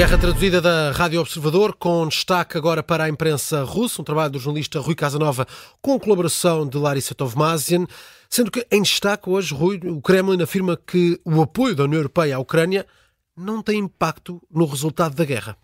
Guerra traduzida da Rádio Observador, com destaque agora para a imprensa russa, um trabalho do jornalista Rui Casanova com colaboração de Larissa Tovmazian, sendo que em destaque hoje, Rui, o Kremlin afirma que o apoio da União Europeia à Ucrânia não tem impacto no resultado da guerra.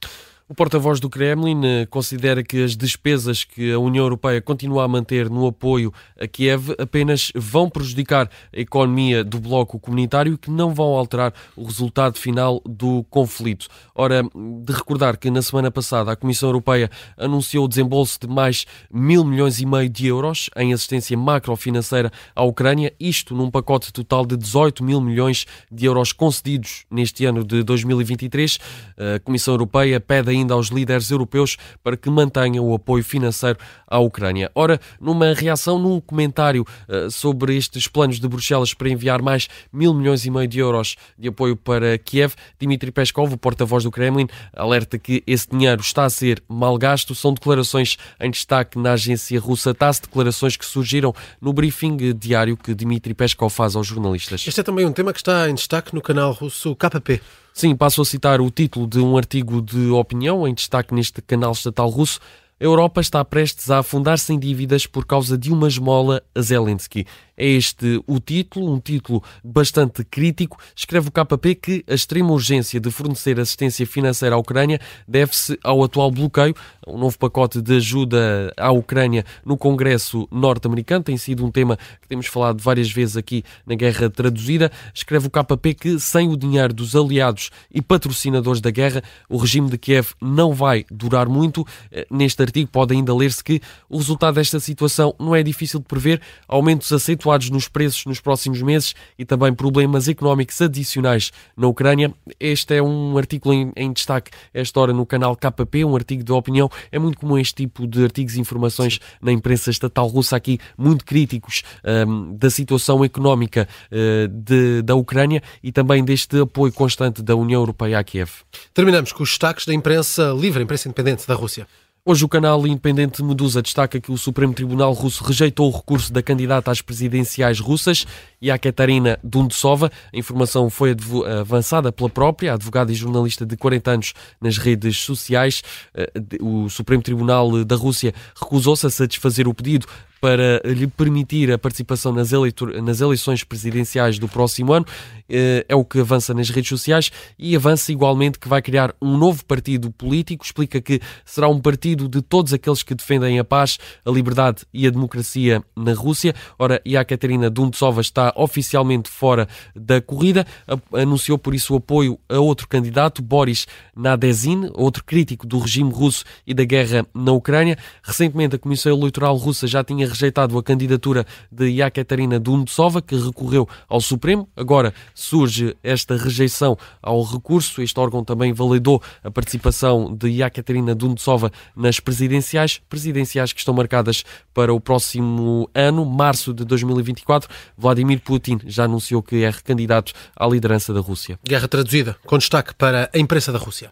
O porta-voz do Kremlin eh, considera que as despesas que a União Europeia continua a manter no apoio a Kiev apenas vão prejudicar a economia do bloco comunitário e que não vão alterar o resultado final do conflito. Ora, de recordar que na semana passada a Comissão Europeia anunciou o desembolso de mais mil milhões e meio de euros em assistência macrofinanceira à Ucrânia, isto num pacote total de 18 mil milhões de euros concedidos neste ano de 2023. A Comissão Europeia pede ainda aos líderes europeus para que mantenham o apoio financeiro à Ucrânia. Ora, numa reação, num comentário uh, sobre estes planos de Bruxelas para enviar mais mil milhões e meio de euros de apoio para Kiev, Dmitry Peskov, o porta-voz do Kremlin, alerta que esse dinheiro está a ser mal gasto. São declarações em destaque na agência russa TASS, declarações que surgiram no briefing diário que Dmitry Peskov faz aos jornalistas. Este é também um tema que está em destaque no canal russo KP. Sim, passo a citar o título de um artigo de opinião em destaque neste canal estatal russo. A Europa está prestes a afundar-se em dívidas por causa de uma esmola a Zelensky. É este o título, um título bastante crítico. Escreve o KP que a extrema urgência de fornecer assistência financeira à Ucrânia deve-se ao atual bloqueio. Um novo pacote de ajuda à Ucrânia no Congresso norte-americano tem sido um tema que temos falado várias vezes aqui na Guerra Traduzida. Escreve o KP que sem o dinheiro dos aliados e patrocinadores da guerra, o regime de Kiev não vai durar muito. Eh, neste artigo pode ainda ler-se que o resultado desta situação não é difícil de prever. Aumentos aceitos acentuados nos preços nos próximos meses e também problemas económicos adicionais na Ucrânia. Este é um artigo em, em destaque esta hora no canal KP, um artigo de opinião. É muito comum este tipo de artigos e informações na imprensa estatal russa aqui, muito críticos um, da situação económica uh, de, da Ucrânia e também deste apoio constante da União Europeia a Kiev. Terminamos com os destaques da imprensa livre, imprensa independente da Rússia. Hoje o canal independente Medusa destaca que o Supremo Tribunal Russo rejeitou o recurso da candidata às presidenciais russas e à Dundtsova. A informação foi avançada pela própria advogada e jornalista de 40 anos nas redes sociais. Eh, o Supremo Tribunal da Rússia recusou-se a satisfazer o pedido para lhe permitir a participação nas, nas eleições presidenciais do próximo ano. Eh, é o que avança nas redes sociais e avança igualmente que vai criar um novo partido político. Explica que será um partido de todos aqueles que defendem a paz, a liberdade e a democracia na Rússia. Ora, e a Catarina Dundtsova está oficialmente fora da corrida. Anunciou por isso o apoio a outro candidato, Boris Nadezhin, outro crítico do regime russo e da guerra na Ucrânia. Recentemente, a Comissão Eleitoral Russa já tinha rejeitado a candidatura de Yakaterina Dundtsova, que recorreu ao Supremo. Agora surge esta rejeição ao recurso. Este órgão também validou a participação de Yakaterina Dundtsova nas presidenciais, presidenciais que estão marcadas para o próximo ano, março de 2024. Vladimir Putin já anunciou que é recandidato à liderança da Rússia. Guerra traduzida, com destaque para a imprensa da Rússia.